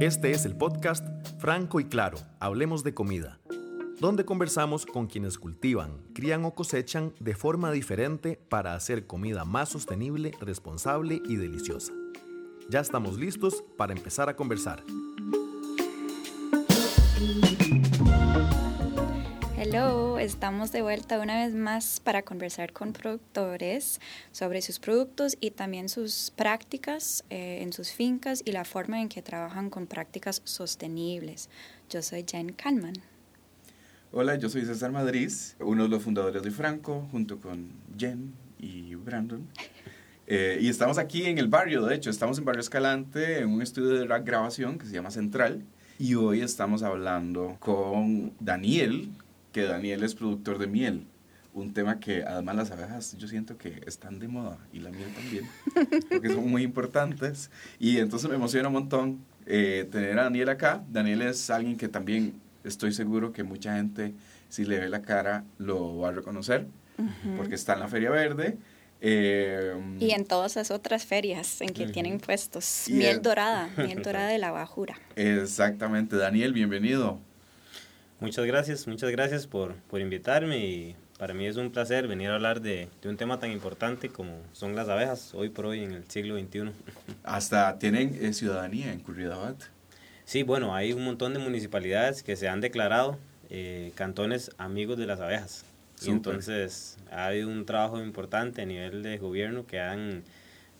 Este es el podcast Franco y Claro, Hablemos de Comida, donde conversamos con quienes cultivan, crían o cosechan de forma diferente para hacer comida más sostenible, responsable y deliciosa. Ya estamos listos para empezar a conversar. Hello, estamos de vuelta una vez más para conversar con productores sobre sus productos y también sus prácticas eh, en sus fincas y la forma en que trabajan con prácticas sostenibles. Yo soy Jen Kalman. Hola, yo soy César Madrid, uno de los fundadores de Franco, junto con Jen y Brandon. Eh, y estamos aquí en el barrio, de hecho, estamos en Barrio Escalante, en un estudio de grabación que se llama Central. Y hoy estamos hablando con Daniel, que Daniel es productor de miel. Un tema que además las abejas yo siento que están de moda y la miel también, porque son muy importantes. Y entonces me emociona un montón eh, tener a Daniel acá. Daniel es alguien que también estoy seguro que mucha gente, si le ve la cara, lo va a reconocer, porque está en la Feria Verde. Eh, y en todas las otras ferias en que tienen puestos. Miel dorada, miel dorada de la bajura. Exactamente. Daniel, bienvenido. Muchas gracias, muchas gracias por, por invitarme y para mí es un placer venir a hablar de, de, un tema tan importante como son las abejas hoy por hoy en el siglo XXI. Hasta tienen eh, ciudadanía en Curridabat. Sí, bueno, hay un montón de municipalidades que se han declarado eh, cantones amigos de las abejas. Y entonces hay un trabajo importante a nivel de gobierno que han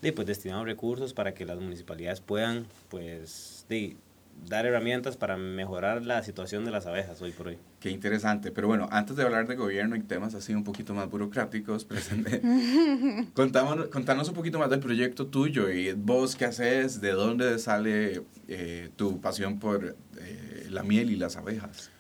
pues, destinado recursos para que las municipalidades puedan pues, de, dar herramientas para mejorar la situación de las abejas hoy por hoy. Qué interesante. Pero bueno, antes de hablar de gobierno y temas así un poquito más burocráticos, contámonos, contanos un poquito más del proyecto tuyo y vos qué haces, de dónde sale eh, tu pasión por eh, la miel y las abejas.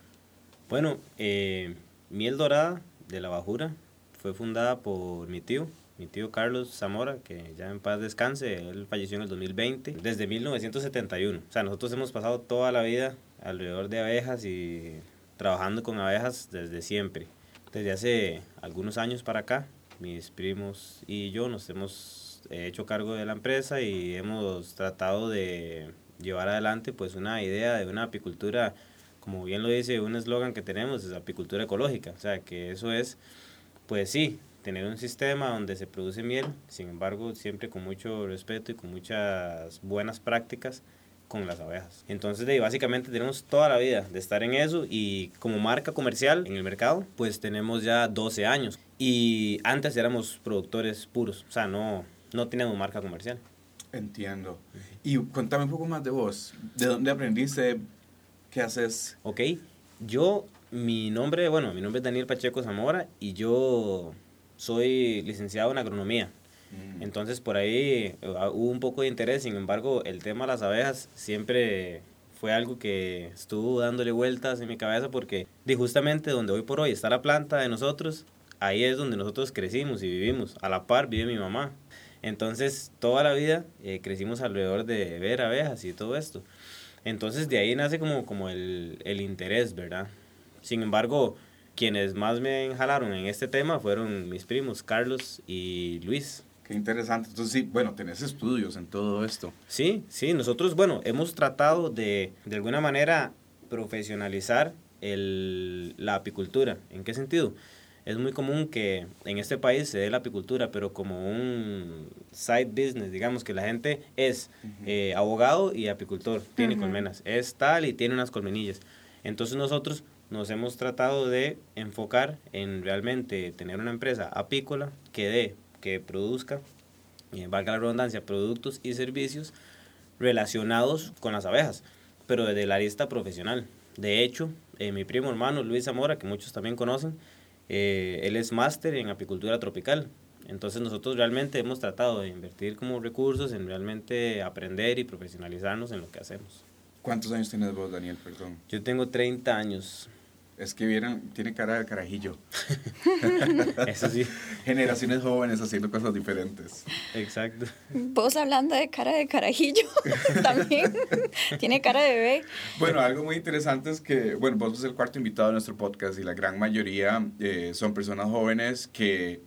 Bueno, eh, Miel Dorada de la Bajura fue fundada por mi tío, mi tío Carlos Zamora, que ya en paz descanse, él falleció en el 2020, desde 1971. O sea, nosotros hemos pasado toda la vida alrededor de abejas y trabajando con abejas desde siempre. Desde hace algunos años para acá, mis primos y yo nos hemos hecho cargo de la empresa y hemos tratado de llevar adelante pues una idea de una apicultura, como bien lo dice un eslogan que tenemos, es apicultura ecológica. O sea, que eso es, pues sí, tener un sistema donde se produce miel, sin embargo, siempre con mucho respeto y con muchas buenas prácticas con las abejas. Entonces, de, básicamente tenemos toda la vida de estar en eso y como marca comercial en el mercado, pues tenemos ya 12 años. Y antes éramos productores puros, o sea, no, no teníamos marca comercial. Entiendo. Y contame un poco más de vos. ¿De dónde aprendiste? ¿Qué haces? Ok, yo, mi nombre, bueno, mi nombre es Daniel Pacheco Zamora y yo soy licenciado en agronomía. Mm. Entonces por ahí eh, hubo un poco de interés, sin embargo el tema de las abejas siempre fue algo que estuvo dándole vueltas en mi cabeza porque de justamente donde hoy por hoy está la planta de nosotros, ahí es donde nosotros crecimos y vivimos. A la par vive mi mamá. Entonces toda la vida eh, crecimos alrededor de ver abejas y todo esto. Entonces de ahí nace como, como el, el interés, ¿verdad? Sin embargo, quienes más me jalaron en este tema fueron mis primos, Carlos y Luis. Qué interesante. Entonces, sí, bueno, tenés estudios en todo esto. Sí, sí, nosotros, bueno, hemos tratado de, de alguna manera, profesionalizar el, la apicultura. ¿En qué sentido? Es muy común que en este país se dé la apicultura, pero como un side business, digamos que la gente es eh, abogado y apicultor, tiene colmenas, es tal y tiene unas colmenillas. Entonces nosotros nos hemos tratado de enfocar en realmente tener una empresa apícola que dé, que produzca, eh, valga la redundancia, productos y servicios relacionados con las abejas, pero desde la lista profesional. De hecho, eh, mi primo hermano Luis Zamora, que muchos también conocen, eh, él es máster en apicultura tropical. Entonces nosotros realmente hemos tratado de invertir como recursos en realmente aprender y profesionalizarnos en lo que hacemos. ¿Cuántos años tienes vos, Daniel? Perdón. Yo tengo 30 años. Es que vieron, tiene cara de carajillo. Eso sí. Generaciones jóvenes haciendo cosas diferentes. Exacto. Vos hablando de cara de carajillo también. tiene cara de bebé. Bueno, algo muy interesante es que, bueno, vos sos el cuarto invitado de nuestro podcast y la gran mayoría eh, son personas jóvenes que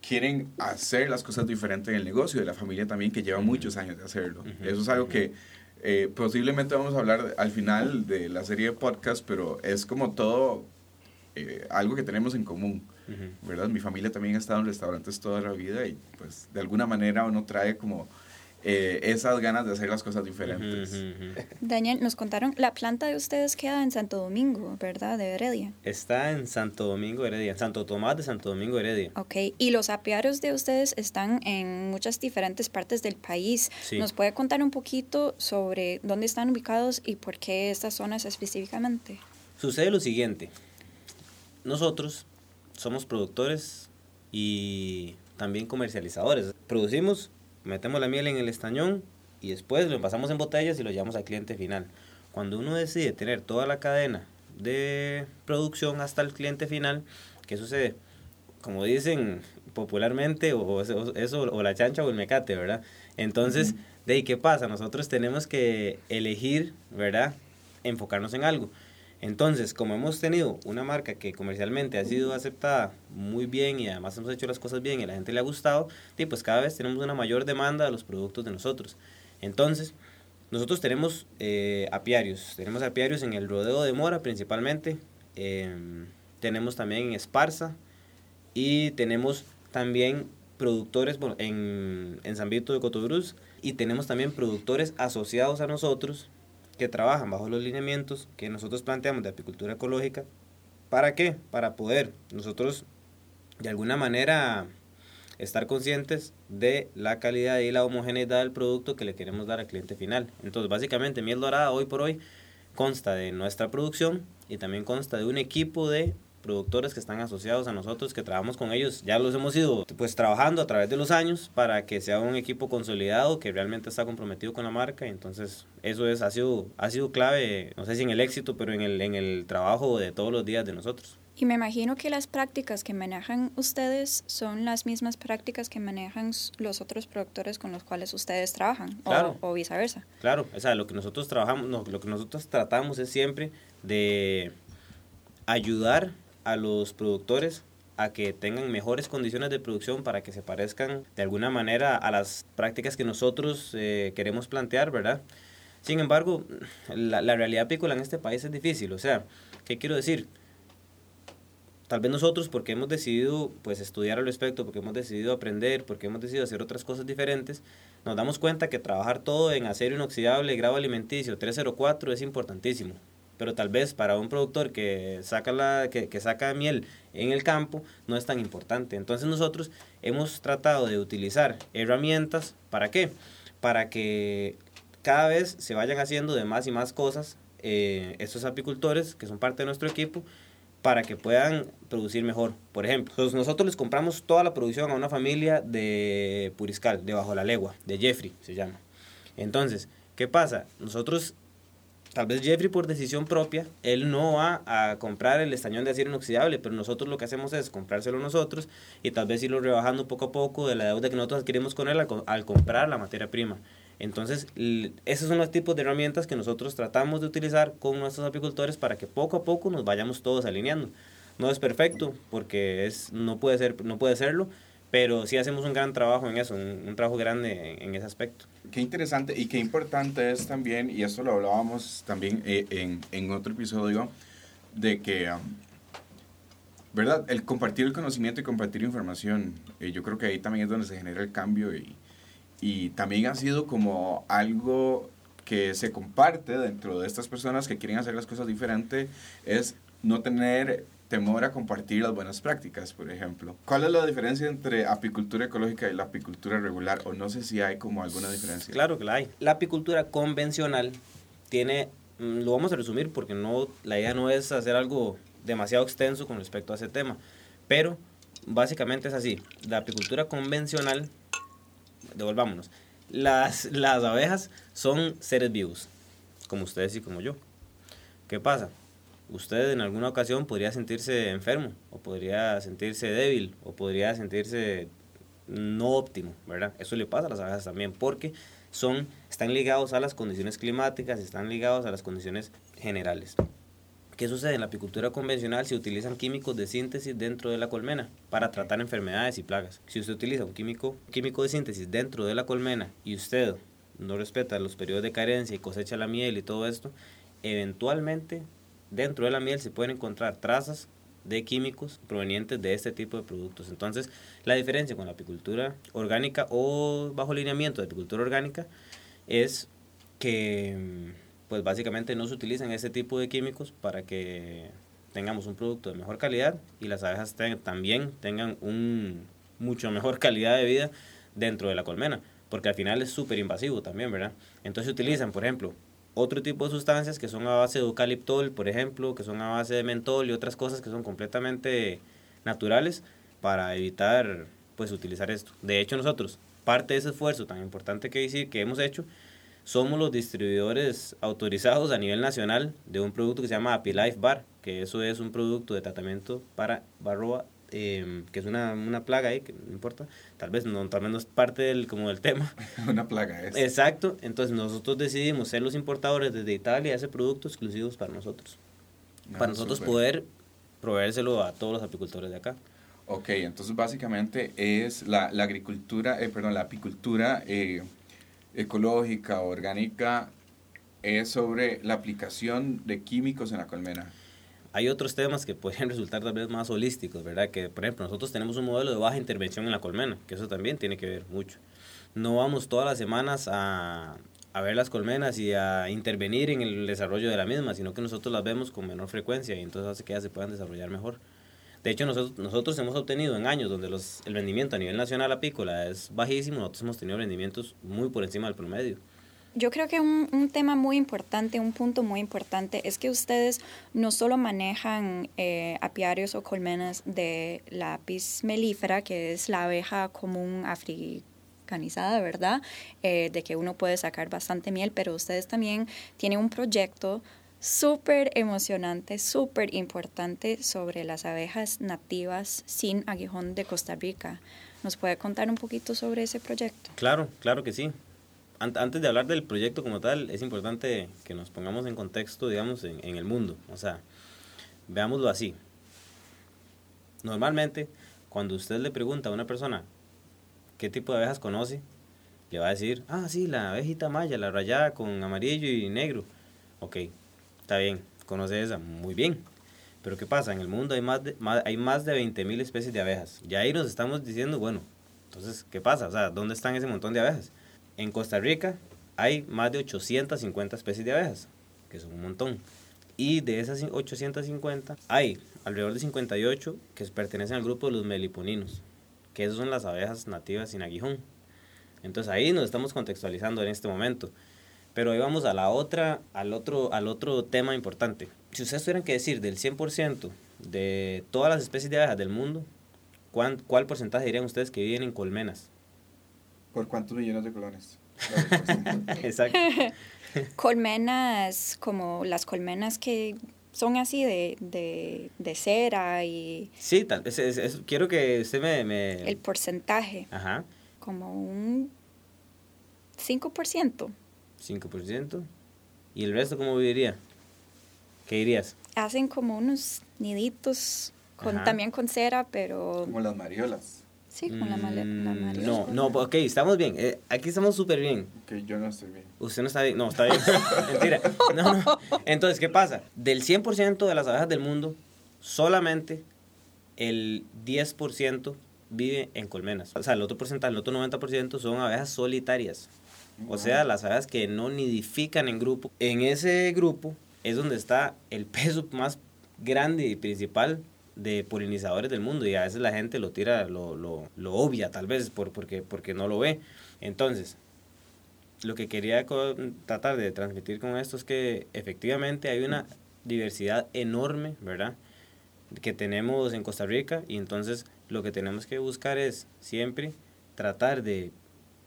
quieren hacer las cosas diferentes en el negocio de la familia también, que lleva muchos años de hacerlo. Eso es algo que Eh, posiblemente vamos a hablar al final de la serie de podcast, pero es como todo eh, algo que tenemos en común, ¿verdad? Mi familia también ha estado en restaurantes toda la vida y pues de alguna manera uno trae como eh, esas ganas de hacer las cosas diferentes. Daniel, nos contaron, la planta de ustedes queda en Santo Domingo, ¿verdad? De Heredia. Está en Santo Domingo, Heredia, en Santo Tomás de Santo Domingo, Heredia. Ok, y los apiarios de ustedes están en muchas diferentes partes del país. ¿Nos puede contar un poquito sobre dónde están ubicados y por qué estas zonas específicamente? Sucede lo siguiente, nosotros somos productores y también comercializadores. Producimos metemos la miel en el estañón y después lo pasamos en botellas y lo llevamos al cliente final. Cuando uno decide tener toda la cadena de producción hasta el cliente final, ¿qué sucede? Como dicen popularmente, o eso, o la chancha o el mecate, ¿verdad? Entonces, ¿de ahí qué pasa? Nosotros tenemos que elegir, ¿verdad? Enfocarnos en algo. Entonces, como hemos tenido una marca que comercialmente ha sido aceptada muy bien y además hemos hecho las cosas bien y a la gente le ha gustado, y pues cada vez tenemos una mayor demanda de los productos de nosotros. Entonces, nosotros tenemos eh, apiarios, tenemos apiarios en el rodeo de Mora principalmente, em, tenemos también en Esparza y tenemos también productores en, en San Vito de Cotobruz y tenemos también productores asociados a nosotros que trabajan bajo los lineamientos que nosotros planteamos de apicultura ecológica. ¿Para qué? Para poder nosotros de alguna manera estar conscientes de la calidad y la homogeneidad del producto que le queremos dar al cliente final. Entonces, básicamente, Miel Dorada hoy por hoy consta de nuestra producción y también consta de un equipo de productores que están asociados a nosotros, que trabajamos con ellos, ya los hemos ido pues trabajando a través de los años para que sea un equipo consolidado que realmente está comprometido con la marca, entonces eso es, ha, sido, ha sido clave, no sé si en el éxito, pero en el, en el trabajo de todos los días de nosotros. Y me imagino que las prácticas que manejan ustedes son las mismas prácticas que manejan los otros productores con los cuales ustedes trabajan, o, o, viceversa. Claro, o sea, lo que nosotros trabajamos, lo que nosotros tratamos es siempre de ayudar a los productores a que tengan mejores condiciones de producción para que se parezcan de alguna manera a las prácticas que nosotros eh, queremos plantear, ¿verdad? Sin embargo, la, realidad apícola en este país es difícil, o sea, ¿qué quiero decir? Tal vez nosotros, porque hemos decidido pues, estudiar al respecto, porque hemos decidido aprender, porque hemos decidido hacer otras cosas diferentes, nos damos cuenta que trabajar todo en acero inoxidable, grado alimenticio 304 es importantísimo pero tal vez para un productor que saca, la, que, saca miel en el campo no es tan importante. Entonces nosotros hemos tratado de utilizar herramientas, ¿para qué? Para que cada vez se vayan haciendo de más y más cosas eh, estos apicultores que son parte de nuestro equipo para que puedan producir mejor. Por ejemplo, nosotros les compramos toda la producción a una familia de Puriscal, de Bajo la Legua, de Jeffrey se llama. Entonces, ¿qué pasa? Nosotros Tal vez Jeffrey por decisión propia, él no va a comprar el estañón de acero inoxidable, pero nosotros lo que hacemos es comprárselo nosotros y tal vez irlo rebajando poco a poco de la deuda que nosotros adquirimos con él al, comprar la materia prima. Entonces, esos son los tipos de herramientas que nosotros tratamos de utilizar con nuestros apicultores para que poco a poco nos vayamos todos alineando. No es perfecto, porque es, no, puede ser, no puede serlo, pero sí hacemos un gran trabajo en eso, un, trabajo grande en, ese aspecto. Qué interesante y qué importante es también, y esto lo hablábamos también eh, en, en, otro episodio, de que, um, ¿verdad? El compartir el conocimiento y compartir información, eh, yo creo que ahí también es donde se genera el cambio y, y también ha sido como algo que se comparte dentro de estas personas que quieren hacer las cosas diferentes, es no tener temor a compartir las buenas prácticas, por ejemplo. ¿Cuál es la diferencia entre apicultura ecológica y la apicultura regular? O no sé si hay como alguna diferencia. Claro que la hay. La apicultura convencional tiene, mm, lo vamos a resumir porque no, la idea no es hacer algo demasiado extenso con respecto a ese tema, pero básicamente es así. La apicultura convencional, devolvámonos, las, las abejas son seres vivos, como ustedes y como yo. ¿Qué pasa? Usted en alguna ocasión podría sentirse enfermo, o podría sentirse débil, o podría sentirse no óptimo, ¿verdad? Eso le pasa a las abejas también, porque son, están ligados a las condiciones climáticas, están ligados a las condiciones generales. ¿Qué sucede? En la apicultura convencional se utilizan químicos de síntesis dentro de la colmena para tratar enfermedades y plagas. Si usted utiliza un químico, químico de síntesis dentro de la colmena y usted no respeta los periodos de carencia y cosecha la miel y todo esto, eventualmente dentro de la miel se pueden encontrar trazas de químicos provenientes de este tipo de productos. Entonces, la diferencia con la apicultura orgánica o bajo lineamiento de apicultura orgánica es que pues básicamente no se utilizan ese tipo de químicos para que tengamos un producto de mejor calidad y las abejas también tengan un mucho mejor calidad de vida dentro de la colmena, porque al final es súper invasivo también, ¿verdad? Entonces utilizan, por ejemplo, otro tipo de sustancias que son a base de eucaliptol, por ejemplo, que son a base de mentol y otras cosas que son completamente naturales para evitar pues utilizar esto. De hecho, nosotros, parte de ese esfuerzo tan importante que decir que hemos hecho, somos los distribuidores autorizados a nivel nacional de un producto que se llama Life Bar, que eso es un producto de tratamiento para barroa Em, que es una, una, plaga ahí, que no importa, tal vez no, tal vez no es parte del, como del tema. una plaga es. Exacto, entonces nosotros decidimos ser los importadores desde Italia de ese producto exclusivos para nosotros. Ah, para nosotros poder proveérselo a todos los apicultores de acá. Ok, entonces básicamente es la, la agricultura, eh, perdón, la apicultura eh, ecológica, orgánica, es sobre la aplicación de químicos en la colmena hay otros temas que pueden resultar tal vez más holísticos, ¿verdad? Que, por ejemplo, nosotros tenemos un modelo de baja intervención en la colmena, que eso también tiene que ver mucho. No vamos todas las semanas a, a ver las colmenas y a intervenir en el desarrollo de la misma, sino que nosotros las vemos con menor frecuencia y entonces hace que ellas se puedan desarrollar mejor. De hecho, nosotros, nosotros hemos obtenido en años donde los, el rendimiento a nivel nacional apícola es bajísimo, nosotros hemos tenido rendimientos muy por encima del promedio. Yo creo que un, un, tema muy importante, un punto muy importante es que ustedes no solo manejan eh, apiarios o colmenas de la apis melífera, que es la abeja común africanizada, ¿verdad? Eh, de que uno puede sacar bastante miel, pero ustedes también tienen un proyecto súper emocionante, súper importante sobre las abejas nativas sin aguijón de Costa Rica. ¿Nos puede contar un poquito sobre ese proyecto? Claro, claro que sí antes de hablar del proyecto como tal, es importante que nos pongamos en contexto, digamos, en, el mundo. O sea, veámoslo así. Normalmente, cuando usted le pregunta a una persona qué tipo de abejas conoce, le va a decir, ah, sí, la abejita maya, la rayada con amarillo y negro. Ok, está bien, conoce esa, muy bien. Pero ¿qué pasa? En el mundo hay más de, más, hay más de 20.000 especies de abejas. Ya ahí nos estamos diciendo, bueno, entonces, ¿qué pasa? O sea, ¿dónde están ese montón de abejas? En Costa Rica hay más de 850 especies de abejas, que son un montón. Y de esas 850 hay alrededor de 58 que pertenecen al grupo de los meliponinos, que esas son las abejas nativas sin aguijón. Entonces ahí nos estamos contextualizando en este momento. Pero ahí vamos a la otra, al otro, al otro tema importante. Si ustedes tuvieran que decir del 100% de todas las especies de abejas del mundo, ¿cuál, ¿cuál porcentaje dirían ustedes que viven en colmenas? ¿Por cuántos millones de colones? Exacto. colmenas, como las colmenas que son así de, de, de cera y... Sí, tal, es, quiero que usted me, me, El porcentaje. Ajá. Como un 5%. 5%. ¿Y el resto cómo viviría? ¿Qué dirías? Hacen como unos niditos, con, también con cera, pero... Como las mariolas. Sí, con la, male la mm, No, no, ok, estamos bien. Eh, aquí estamos súper bien. Ok, yo no estoy bien. Usted no está bien. No, está bien. Mentira. No, no. Entonces, ¿qué pasa? Del 100% de las abejas del mundo, solamente el 10% vive en colmenas. O sea, el otro porcentaje, el otro 90% son abejas solitarias. O sea, las abejas que no nidifican en grupo. En ese grupo es donde está el peso más grande y principal de polinizadores del mundo y a veces la gente lo tira, lo, lo, lo obvia tal vez por, porque, porque no lo ve. Entonces, lo que quería tratar de transmitir con esto es que efectivamente hay una diversidad enorme, ¿verdad? Que tenemos en Costa Rica y entonces lo que tenemos que buscar es siempre tratar de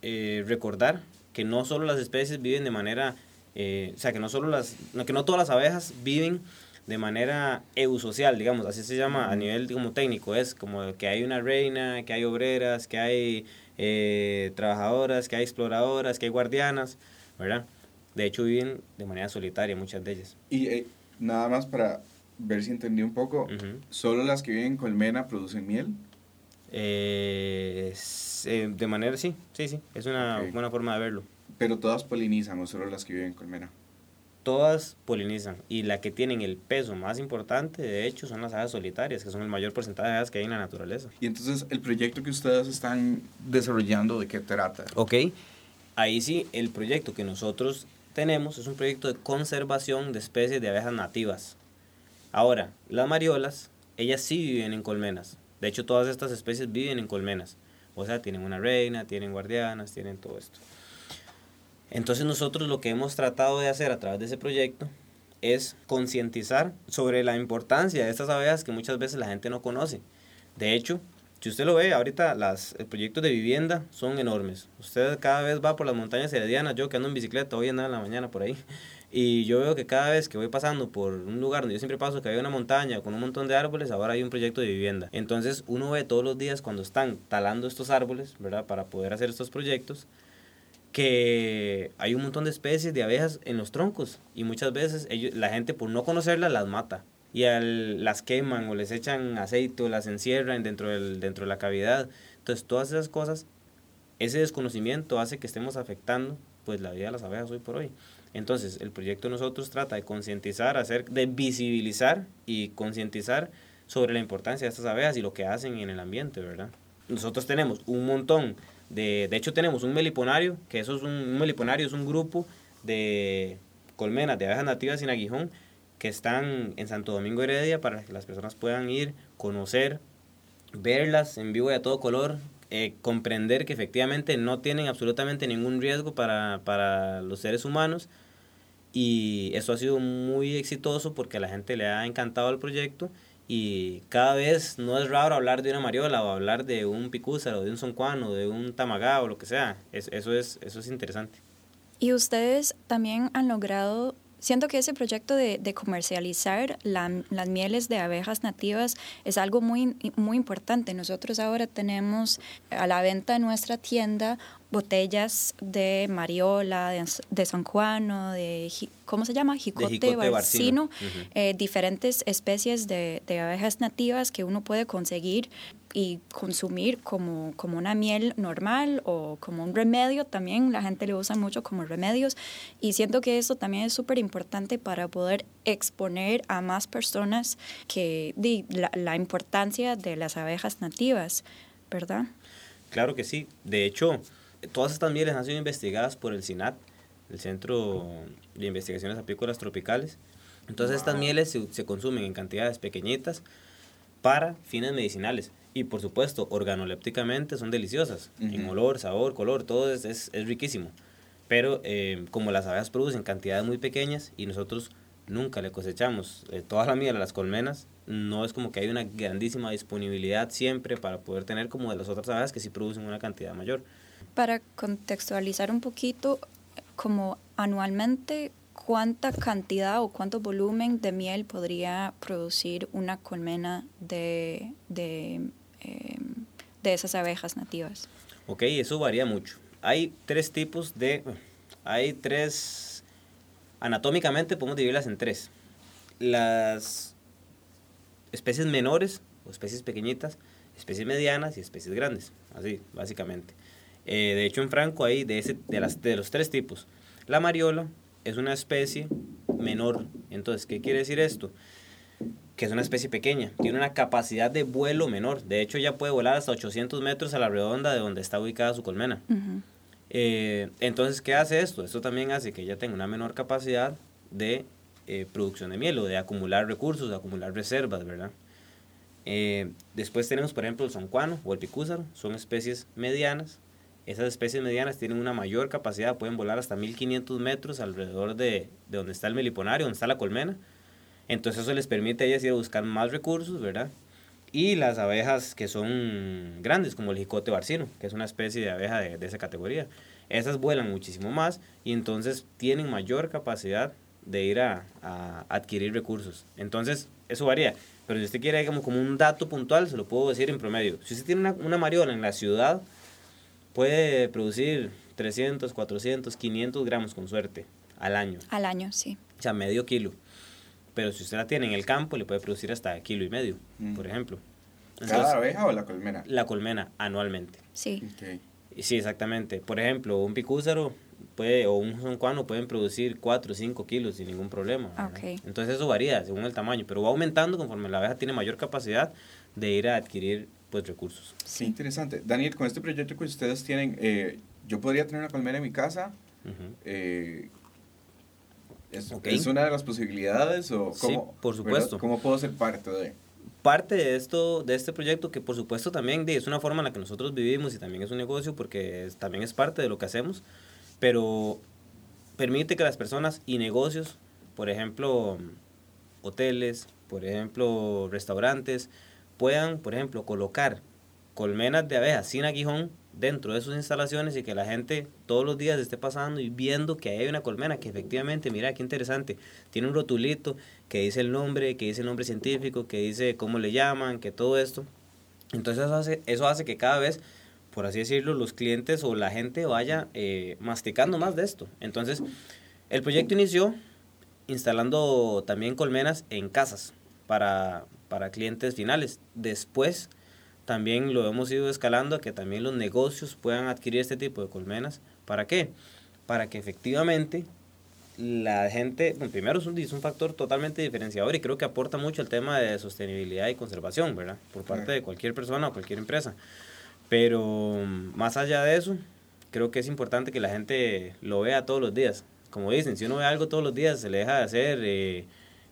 eh, recordar que no solo las especies viven de manera, eh, o sea, que no solo las, que no todas las abejas viven de manera eusocial, digamos, así se llama a nivel como técnico, es como que hay una reina, que hay obreras, que hay eh, trabajadoras, que hay exploradoras, que hay guardianas, ¿verdad? De hecho viven de manera solitaria muchas de ellas. Y eh, nada más para ver si entendí un poco, ¿solo las que viven en colmena producen miel? Eh, de manera, sí, sí, sí, es una buena forma de verlo. Pero todas polinizan o solo las que viven en colmena. Todas polinizan y la que tienen el peso más importante, de hecho, son las aves solitarias, que son el mayor porcentaje de aves que hay en la naturaleza. Y entonces, el proyecto que ustedes están desarrollando, ¿de qué trata? Ok, ahí sí, el proyecto que nosotros tenemos es un proyecto de conservación de especies de abejas nativas. Ahora, las mariolas, ellas sí viven en colmenas. De hecho, todas estas especies viven en colmenas. O sea, tienen una reina, tienen guardianas, tienen todo esto. Entonces nosotros lo que hemos tratado de hacer a través de ese proyecto es concientizar sobre la importancia de estas abejas que muchas veces la gente no conoce. De hecho, si usted lo ve, ahorita las proyectos de vivienda son enormes. Usted cada vez va por las montañas heredianas, yo que ando en bicicleta, hoy en la mañana por ahí, y yo veo que cada vez que voy pasando por un lugar donde yo siempre paso, que hay una montaña con un montón de árboles, ahora hay un proyecto de vivienda. Entonces uno ve todos los días cuando están talando estos árboles, ¿verdad? Para poder hacer estos proyectos, que hay un montón de especies de abejas en los troncos y muchas veces ellos, la gente por no conocerlas las mata y al, las queman o les echan aceite o las encierran dentro, del, dentro de la cavidad. Entonces todas esas cosas, ese desconocimiento hace que estemos afectando pues la vida de las abejas hoy por hoy. Entonces el proyecto nosotros trata de concientizar, hacer, de visibilizar y concientizar sobre la importancia de estas abejas y lo que hacen en el ambiente, ¿verdad? Nosotros tenemos un montón de, de hecho, tenemos un meliponario, que eso es un, meliponario, es un grupo de colmenas de abejas nativas sin aguijón que están en Santo Domingo Heredia para que las personas puedan ir, conocer, verlas en vivo y a todo color, eh, comprender que efectivamente no tienen absolutamente ningún riesgo para, para los seres humanos. Y eso ha sido muy exitoso porque a la gente le ha encantado el proyecto y cada vez no es raro hablar de una mariola o hablar de un picúzaro, de un soncuano, de un tamagá o lo que sea. eso, es, eso es interesante. Y ustedes también han logrado Siento que ese proyecto de, de comercializar las mieles de abejas nativas es algo muy, muy importante. Nosotros ahora tenemos a la venta en nuestra tienda botellas de mariola, de, de San Juan, de, ¿cómo se llama? Jicote, barcino, eh, diferentes especies de, de, abejas nativas que uno puede conseguir y consumir como, como una miel normal o como un remedio también. La gente le usa mucho como remedios y siento que eso también es súper importante para poder exponer a más personas que la, la importancia de las abejas nativas, ¿verdad? Claro que sí. De hecho, todas estas mieles han sido investigadas por el CINAT, el Centro de Investigaciones Apícolas Tropicales. Entonces estas mieles se, se, consumen en cantidades pequeñitas para fines medicinales. Y por supuesto, organolépticamente son deliciosas, en olor, sabor, color, todo es, es, es riquísimo. Pero eh, como las abejas producen cantidades muy pequeñas y nosotros nunca le cosechamos eh, toda la miel a las colmenas, no es como que hay una grandísima disponibilidad siempre para poder tener como de las otras abejas que sí producen una cantidad mayor. Para contextualizar un poquito, como anualmente, ¿cuánta cantidad o cuánto volumen de miel podría producir una colmena de, de Em, de esas abejas nativas. Ok, eso varía mucho. Hay tres tipos de... Hay tres... Anatómicamente podemos dividirlas en tres. Las especies menores o especies pequeñitas, especies medianas y especies grandes. Así, básicamente. Eh, de hecho, en Franco hay de, ese, de, las, de los tres tipos. La mariola es una especie menor. Entonces, ¿qué quiere decir esto? que es una especie pequeña, tiene una capacidad de vuelo menor. De hecho, ya puede volar hasta 800 metros a la redonda de donde está ubicada su colmena. Eh, entonces, ¿qué hace esto? Esto también hace que ella tenga una menor capacidad de eh, producción de miel o de acumular recursos, de acumular reservas, ¿verdad? Eh, después tenemos, por ejemplo, el soncuano o el picúzaro, son especies medianas. Esas especies medianas tienen una mayor capacidad, pueden volar hasta 1500 metros alrededor de, de donde está el meliponario, donde está la colmena entonces eso les permite a ellas ir a buscar más recursos, ¿verdad? Y las abejas que son grandes, como el jicote barcino, que es una especie de abeja de, esa categoría. Esas vuelan muchísimo más y entonces tienen mayor capacidad de ir a, adquirir recursos. Entonces, eso varía. Pero si usted quiere digamos, como un dato puntual, se lo puedo decir en promedio. Si usted tiene una, una mariola en la ciudad, puede producir 300, 400, 500 gramos con suerte al año. Al año, sí. O sea, medio kilo pero si usted la tiene en el campo, le puede producir hasta kilo y medio, mm. por ejemplo. ¿Cada abeja o la colmena? La colmena, anualmente. Sí. Sí, exactamente. Por ejemplo, un picúzaro puede, o un soncuano pueden producir 4 o 5 kilos sin ningún problema. Okay. Entonces eso varía según el tamaño, pero va aumentando conforme la abeja tiene mayor capacidad de ir a adquirir pues recursos. Sí, interesante. Daniel, con este proyecto que ustedes tienen, eh, yo podría tener una colmena en mi casa. eh, ¿es, ¿es, una de las posibilidades o cómo, sí, por supuesto. ¿Cómo puedo ser parte de? Parte de esto, de este proyecto, que por supuesto también es una forma en la que nosotros vivimos y también es un negocio porque también es parte de lo que hacemos, pero permite que las personas y negocios, por ejemplo, hoteles, por ejemplo, restaurantes, puedan, por ejemplo, colocar colmenas de abejas sin aguijón dentro de sus instalaciones y que la gente todos los días esté pasando y viendo que hay una colmena que efectivamente, mira qué interesante, tiene un rotulito que dice el nombre, que dice el nombre científico, que dice cómo le llaman, que todo esto. Entonces eso hace, eso hace que cada vez, por así decirlo, los clientes o la gente vaya eh, masticando más de esto. Entonces, el proyecto inició instalando también colmenas en casas para, para clientes finales. Después también lo hemos ido escalando a que también los negocios puedan adquirir este tipo de colmenas. ¿Para qué? Para que efectivamente la gente, bueno, primero es un, es un factor totalmente diferenciador y creo que aporta mucho el tema de sostenibilidad y conservación, ¿verdad? Por parte de cualquier persona o cualquier empresa. Pero más allá de eso, creo que es importante que la gente lo vea todos los días. Como dicen, si uno ve algo todos los días, se le deja de hacer eh,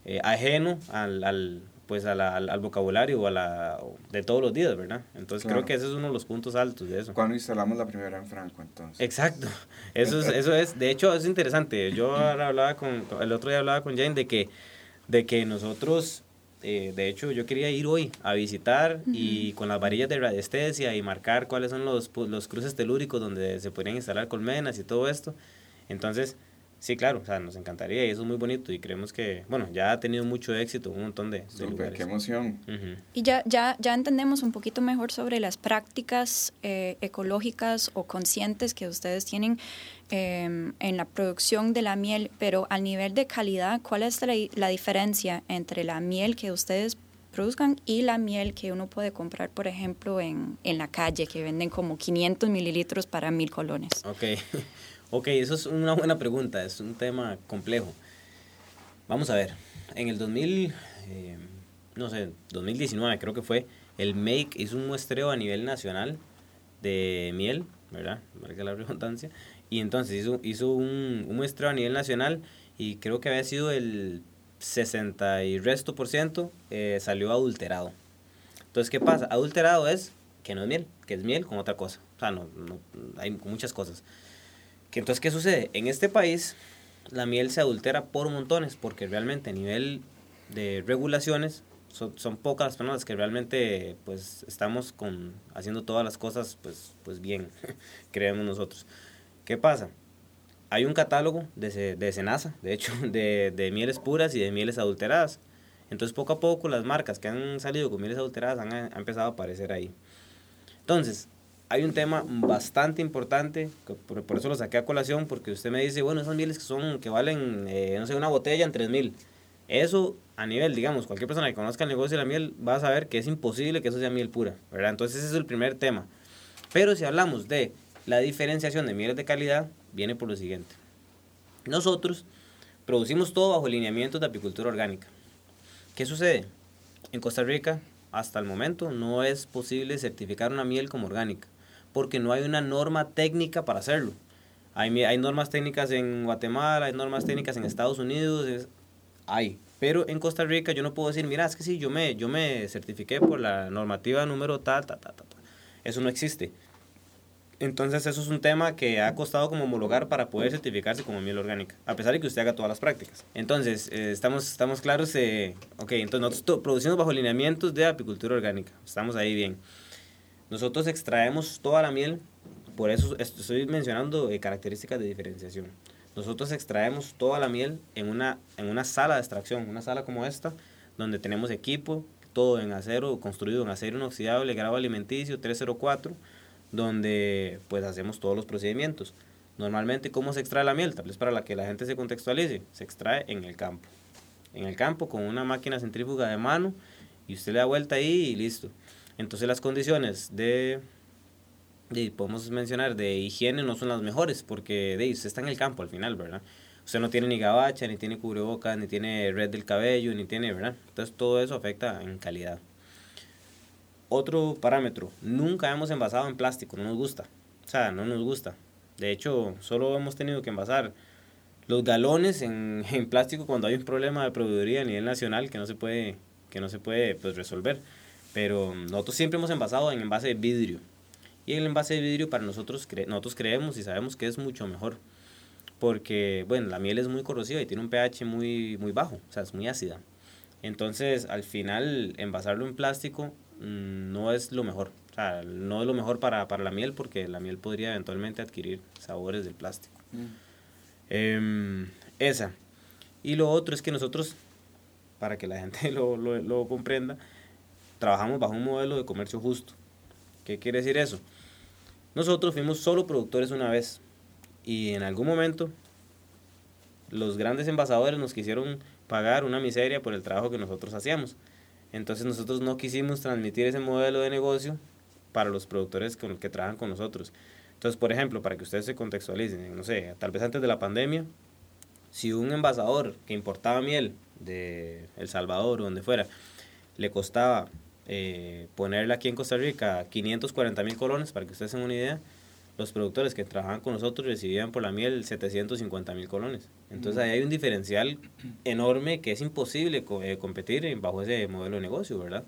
eh, ajeno al, al, pues al, al, vocabulario o a la, de todos los días, ¿verdad? Entonces creo que ese es uno de los puntos altos de eso. Cuando instalamos la primera en Franco, entonces. Exacto, eso es, eso es, de hecho es interesante, yo ahora hablaba con, el otro día hablaba con Jane de que, de que nosotros, eh, de hecho yo quería ir hoy a visitar y con las varillas de radiestesia y marcar cuáles son los, los cruces telúricos donde se podrían instalar colmenas y todo esto, entonces Sí, claro, o sea, nos encantaría y eso es muy bonito y creemos que, bueno, ya ha tenido mucho éxito un montón de, de lugares. qué emoción. Y ya, ya, ya entendemos un poquito mejor sobre las prácticas eh, ecológicas o conscientes que ustedes tienen eh, en la producción de la miel, pero al nivel de calidad, ¿cuál es la, la diferencia entre la miel que ustedes produzcan y la miel que uno puede comprar, por ejemplo, en, en la calle, que venden como 500 mililitros para mil colones? Ok. Ok, eso es una buena pregunta, es un tema complejo. Vamos a ver, en el 2000, eh, no sé, 2019 creo que fue, el Make hizo un muestreo a nivel nacional de miel, ¿verdad? Marca la redundancia. Y entonces hizo, hizo un, un, muestreo a nivel nacional y creo que había sido el 60 y resto por ciento eh, salió adulterado. Entonces, ¿qué pasa? Adulterado es que no es miel, que es miel con otra cosa. O sea, no, no hay muchas cosas entonces, ¿qué sucede? En este país la miel se adultera por montones, porque realmente a nivel de regulaciones son, son pocas las personas que realmente pues estamos con, haciendo todas las cosas pues, pues bien, creemos nosotros. ¿Qué pasa? Hay un catálogo de, de Senasa, de hecho, de, de mieles puras y de mieles adulteradas. Entonces, poco a poco, las marcas que han salido con mieles adulteradas han, han empezado a aparecer ahí. Entonces, hay un tema bastante importante, por, eso lo saqué a colación, porque usted me dice, bueno, esas mieles que son, que valen, eh, no sé, una botella en 3 mil. Eso, a nivel, digamos, cualquier persona que conozca el negocio de la miel va a saber que es imposible que eso sea miel pura, ¿verdad? Entonces ese es el primer tema. Pero si hablamos de la diferenciación de mieles de calidad, viene por lo siguiente. Nosotros producimos todo bajo lineamientos de apicultura orgánica. ¿Qué sucede? En Costa Rica, hasta el momento, no es posible certificar una miel como orgánica porque no hay una norma técnica para hacerlo. Hay, hay normas técnicas en Guatemala, hay normas técnicas en Estados Unidos, hay. Pero en Costa Rica yo no puedo decir, mira, es que sí, yo me, yo me certifiqué por la normativa número tal, tal, tal, tal. Eso no existe. Entonces eso es un tema que ha costado como homologar para poder certificarse como miel orgánica, a pesar de que usted haga todas las prácticas. Entonces, eh, estamos, estamos claros, eh, ok, entonces nosotros producimos bajo lineamientos de apicultura orgánica, estamos ahí bien. Nosotros extraemos toda la miel, por eso estoy mencionando eh, características de diferenciación. Nosotros extraemos toda la miel en una, en una sala de extracción, una sala como esta, donde tenemos equipo, todo en acero, construido en acero inoxidable, grado alimenticio 304, donde pues hacemos todos los procedimientos. Normalmente, ¿cómo se extrae la miel? Tal vez para que la gente se contextualice, se extrae en el campo. En el campo con una máquina centrífuga de mano y usted le da vuelta ahí y listo. Entonces las condiciones de, podemos mencionar de higiene no son las mejores, porque de, usted está en el campo al final, ¿verdad? Usted no tiene ni gabacha, ni tiene cubrebocas, ni tiene red del cabello, ni tiene, ¿verdad? Entonces todo eso afecta en calidad. Otro parámetro, nunca hemos envasado en plástico, no nos gusta. O sea, no nos gusta. De hecho, solo hemos tenido que envasar los galones en, en, plástico cuando hay un problema de proveeduría a nivel nacional que no se puede, que no se puede pues, resolver. Pero nosotros siempre hemos envasado en envase de vidrio. Y el envase de vidrio para nosotros, nosotros creemos y sabemos que es mucho mejor. Porque, bueno, la miel es muy corrosiva y tiene un pH muy, muy bajo, o sea, es muy ácida. Entonces, al final, envasarlo en plástico mm, no es lo mejor. O sea, no es lo mejor para, para, la miel porque la miel podría eventualmente adquirir sabores del plástico. Mm. Em, esa. Y lo otro es que nosotros, para que la gente lo, lo, lo comprenda, trabajamos bajo un modelo de comercio justo. ¿Qué quiere decir eso? Nosotros fuimos solo productores una vez y en algún momento los grandes envasadores nos quisieron pagar una miseria por el trabajo que nosotros hacíamos. Entonces nosotros no quisimos transmitir ese modelo de negocio para los productores con que trabajan con nosotros. Entonces, por ejemplo, para que ustedes se contextualicen, no sé, tal vez antes de la pandemia, si un envasador que importaba miel de El Salvador o donde fuera, le costaba eh, ponerla aquí en Costa Rica 540 mil colones, para que ustedes tengan una idea, los productores que trabajan con nosotros recibían por la miel 750 mil colones. Entonces ahí hay un diferencial enorme que es imposible eh, competir bajo ese modelo de negocio, ¿verdad?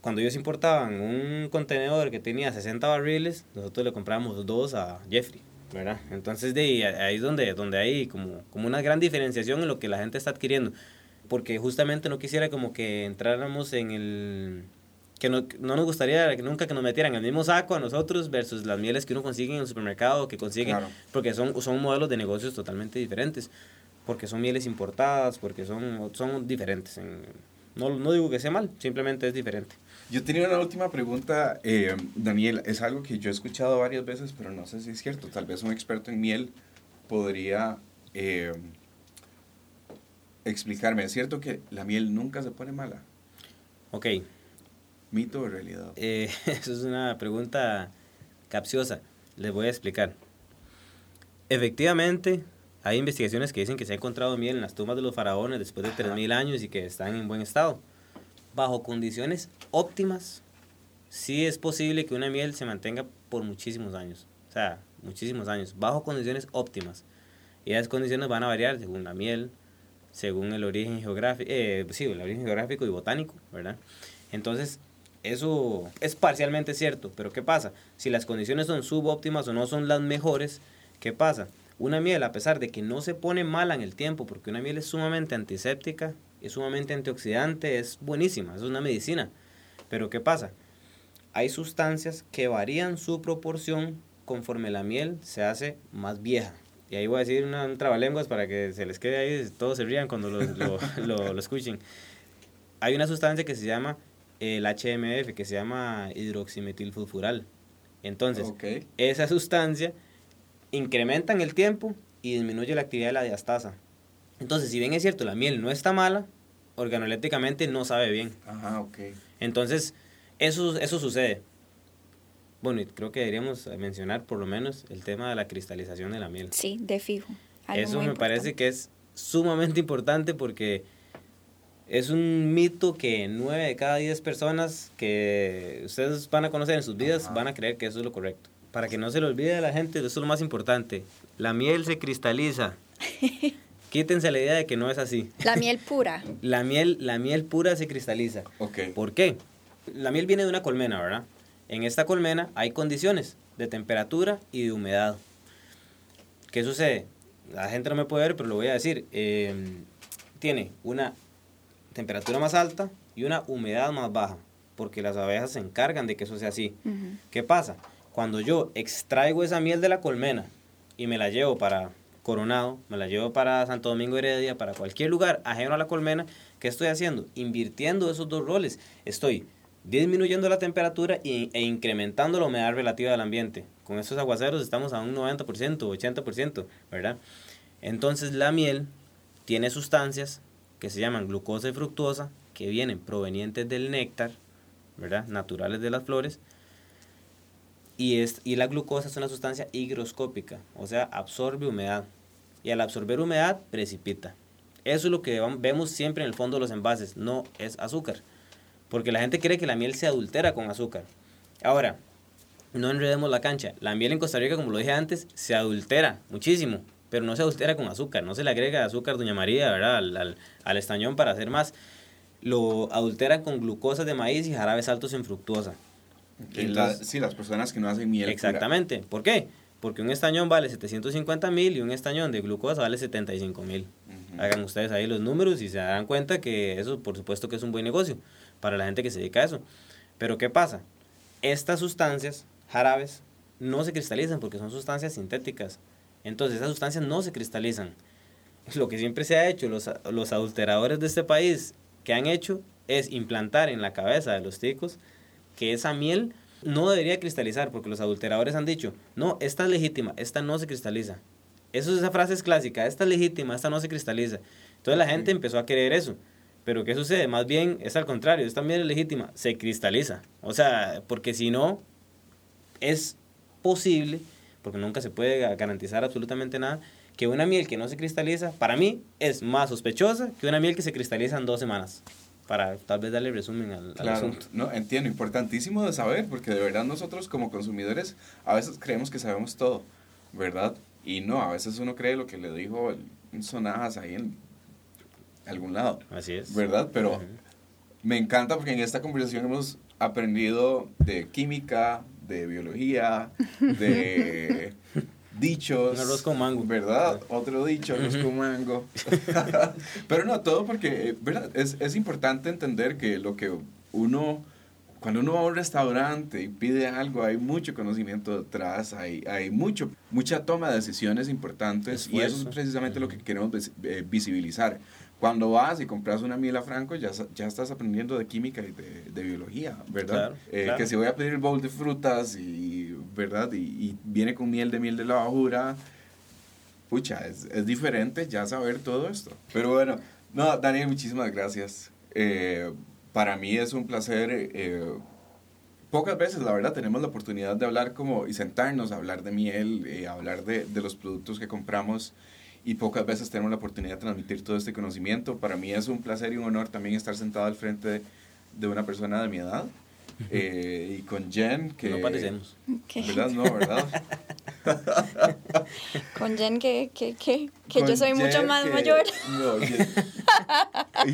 Cuando ellos importaban un contenedor que tenía 60 barriles, nosotros le comprábamos dos a Jeffrey, ¿verdad? Entonces de ahí, es donde, donde hay como, como una gran diferenciación en lo que la gente está adquiriendo porque justamente no quisiera como que entráramos en el que no, no, nos gustaría que nunca que nos metieran en el mismo saco a nosotros versus las mieles que uno consigue en el supermercado, que consigue, porque son, son modelos de negocios totalmente diferentes, porque son mieles importadas, porque son, son diferentes. no, no digo que sea mal, simplemente es diferente. Yo tenía una última pregunta, eh, Daniel, es algo que yo he escuchado varias veces, pero no sé si es cierto, tal vez un experto en miel podría... Eh, explicarme, ¿es cierto que la miel nunca se pone mala? Ok. ¿Mito o realidad? Eh, eso es una pregunta capciosa. Les voy a explicar. Efectivamente, hay investigaciones que dicen que se ha encontrado miel en las tumbas de los faraones después de 3.000 años y que están en buen estado. Bajo condiciones óptimas, sí es posible que una miel se mantenga por muchísimos años. O sea, muchísimos años. Bajo condiciones óptimas. Y esas condiciones van a variar según la miel, según el origen geográfico, eh, sí, el origen geográfico y botánico, ¿verdad? Entonces, eso es parcialmente cierto, pero ¿qué pasa? Si las condiciones son subóptimas o no son las mejores, ¿qué pasa? Una miel, a pesar de que no se pone mala en el tiempo, porque una miel es sumamente antiséptica, es sumamente antioxidante, es buenísima, es una medicina. Pero ¿qué pasa? Hay sustancias que varían su proporción conforme la miel se hace más vieja. Y ahí voy a decir una, un trabalenguas para que se les quede ahí, todos se rían cuando lo, lo, lo, escuchen. Hay una sustancia que se llama el HMF, que se llama hidroximetilfosfural. Entonces, esa sustancia incrementa en el tiempo y disminuye la actividad de la diastasa. Entonces, si bien es cierto, la miel no está mala, organolépticamente no sabe bien. Ajá, ok. Entonces, eso, eso sucede. Bueno, y creo que deberíamos mencionar por lo menos el tema de la cristalización de la miel. Sí, de fijo. Eso me parece que es sumamente importante porque es un mito que nueve de cada diez personas que ustedes van a conocer en sus vidas van a creer que eso es lo correcto. Para que no se le olvide a la gente, eso es lo más importante. La miel se cristaliza. Quítense la idea de que no es así. La miel pura. la, miel, la miel pura se cristaliza. Okay. ¿Por qué? La miel viene de una colmena, ¿verdad? En esta colmena hay condiciones de temperatura y de humedad. ¿Qué sucede? La gente no me puede ver, pero lo voy a decir. Em, tiene una temperatura más alta y una humedad más baja, porque las abejas se encargan de que eso sea así. ¿Qué pasa? Cuando yo extraigo esa miel de la colmena y me la llevo para Coronado, me la llevo para Santo Domingo Heredia, para cualquier lugar ajeno a la colmena, ¿qué estoy haciendo? Invirtiendo esos dos roles. Estoy disminuyendo la temperatura e, incrementando la humedad relativa del ambiente. Con estos aguaceros estamos a un 90%, 80%, ¿verdad? Entonces la miel tiene sustancias que se llaman glucosa y fructosa, que vienen provenientes del néctar, ¿verdad? Naturales de las flores, Y, es, y la glucosa es una sustancia higroscópica, o sea, absorbe humedad. Y al absorber humedad, precipita. Eso es lo que vemos siempre en el fondo de los envases, no es azúcar. Porque la gente cree que la miel se adultera con azúcar. Ahora, no enredemos la cancha. La miel en Costa Rica, como lo dije antes, se adultera muchísimo, pero no se adultera con azúcar. No se le agrega azúcar, doña María, ¿verdad? Al, al, estañón para hacer más. Lo adulteran con glucosa de maíz y jarabes altos en fructuosa. sí, las personas que no hacen miel. Exactamente. ¿Por qué? Porque un estañón vale 750 mil y un estañón de glucosa vale 75 mil. Hagan ustedes ahí los números y se dan cuenta que eso, por supuesto, que es un buen negocio para la gente que se dedica a eso. Pero ¿qué pasa? Estas sustancias jarabes no se cristalizan porque son sustancias sintéticas. Entonces esas sustancias no se cristalizan. Lo que siempre se ha hecho, los, los adulteradores de este país que han hecho es implantar en la cabeza de los ticos que esa miel no debería cristalizar porque los adulteradores han dicho, no, esta es legítima, esta no se cristaliza. Eso, esa frase es clásica, esta es legítima, esta no se cristaliza. Entonces la gente empezó a creer eso. Pero ¿qué sucede? Más bien es al contrario, esta miel es legítima, se cristaliza. O sea, porque si no, es posible, porque nunca se puede garantizar absolutamente nada, que una miel que no se cristaliza, para mí, es más sospechosa que una miel que se cristaliza en dos semanas. Para tal vez darle resumen al, asunto. No, entiendo, importantísimo de saber, porque de verdad nosotros como consumidores a veces creemos que sabemos todo, ¿verdad? Y no, a veces uno cree lo que le dijo Sonajas ahí en algún lado. Así es. ¿Verdad? Pero me encanta porque en esta conversación hemos aprendido de química, de biología, de dichos. arroz con mango. ¿Verdad? Otro dicho, arroz con mango. Pero no, todo porque, ¿verdad? Es, es importante entender que lo que uno cuando uno va a un restaurante y pide algo, hay mucho conocimiento detrás, hay, hay mucho, mucha toma de decisiones importantes y eso es precisamente lo que queremos eh, visibilizar cuando vas y compras una miel a Franco, ya, ya estás aprendiendo de química y de, biología, ¿verdad? Eh, que si voy a pedir el bowl de frutas y, ¿verdad? Y, viene con miel de miel de la bajura, pucha, es, es, diferente ya saber todo esto. Pero bueno, no, Daniel, muchísimas gracias. Eh, para mí es un placer. Eh, pocas veces, la verdad, tenemos la oportunidad de hablar como y sentarnos a hablar de miel, hablar de, de los productos que compramos y pocas veces tenemos la oportunidad de transmitir todo este conocimiento. Para mí es un placer y un honor también estar sentado al frente de una persona de mi edad eh, y con Jen, que... No parecemos. ¿Verdad? No, ¿verdad? con Jen, que, que, que, que yo soy mucho más mayor. No,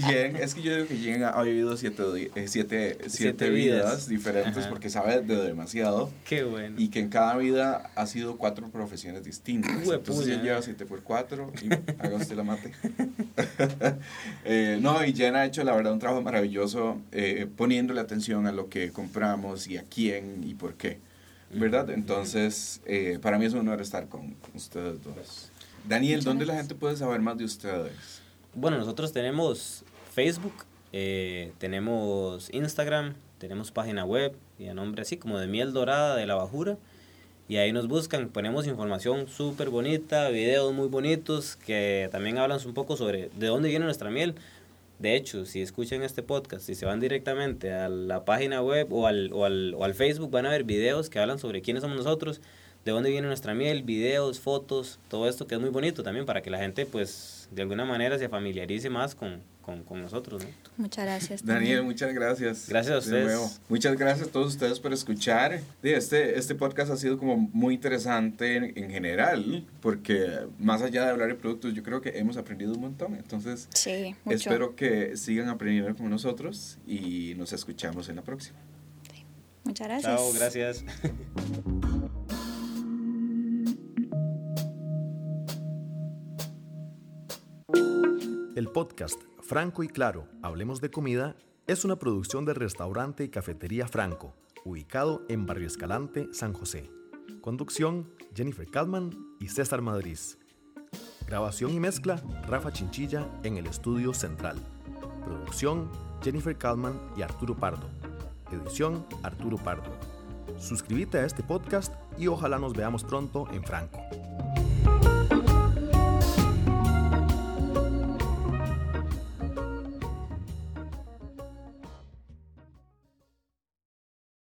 Jen, es que yo digo que Jen ha vivido siete, eh, siete, siete, vidas, diferentes porque sabe de demasiado. Qué bueno. Y que en cada vida ha sido cuatro profesiones distintas. Entonces Jen lleva siete por cuatro y haga usted la mate. eh, no, y Jen ha hecho la verdad un trabajo maravilloso eh, poniéndole atención a lo que compramos y a quién y por qué. ¿Verdad? Entonces, eh, para mí es un honor estar con ustedes dos. Daniel, ¿dónde la gente puede saber más de ustedes? Bueno, nosotros tenemos Facebook, eh, tenemos Instagram, tenemos página web y a nombre así como de Miel Dorada de la Bajura. Y ahí nos buscan, ponemos información súper bonita, videos muy bonitos que también hablan un poco sobre de dónde viene nuestra miel. De hecho, si escuchan este podcast, si se van directamente a la página web o al, o al, o al Facebook, van a ver videos que hablan sobre quiénes somos nosotros, de dónde viene nuestra miel, videos, fotos, todo esto que es muy bonito también para que la gente pues de alguna manera se familiarice más con, con, con nosotros. Muchas gracias. Daniel, muchas gracias. Gracias a ustedes. Muchas gracias a todos ustedes por escuchar. Este, este podcast ha sido como muy interesante en, en, general, porque más allá de hablar de productos, yo creo que hemos aprendido un montón. Entonces, sí, espero que sigan aprendiendo con nosotros y nos escuchamos en la próxima. Muchas gracias. Chao, gracias. El podcast Franco y Claro, Hablemos de Comida, es una producción del restaurante y cafetería Franco, ubicado en Barrio Escalante, San José. Conducción, Jennifer Kalman y César Madrid. Grabación y mezcla, Rafa Chinchilla en el estudio central. Producción, Jennifer Kalman y Arturo Pardo. Edición, Arturo Pardo. Suscríbete a este podcast y ojalá nos veamos pronto en Franco.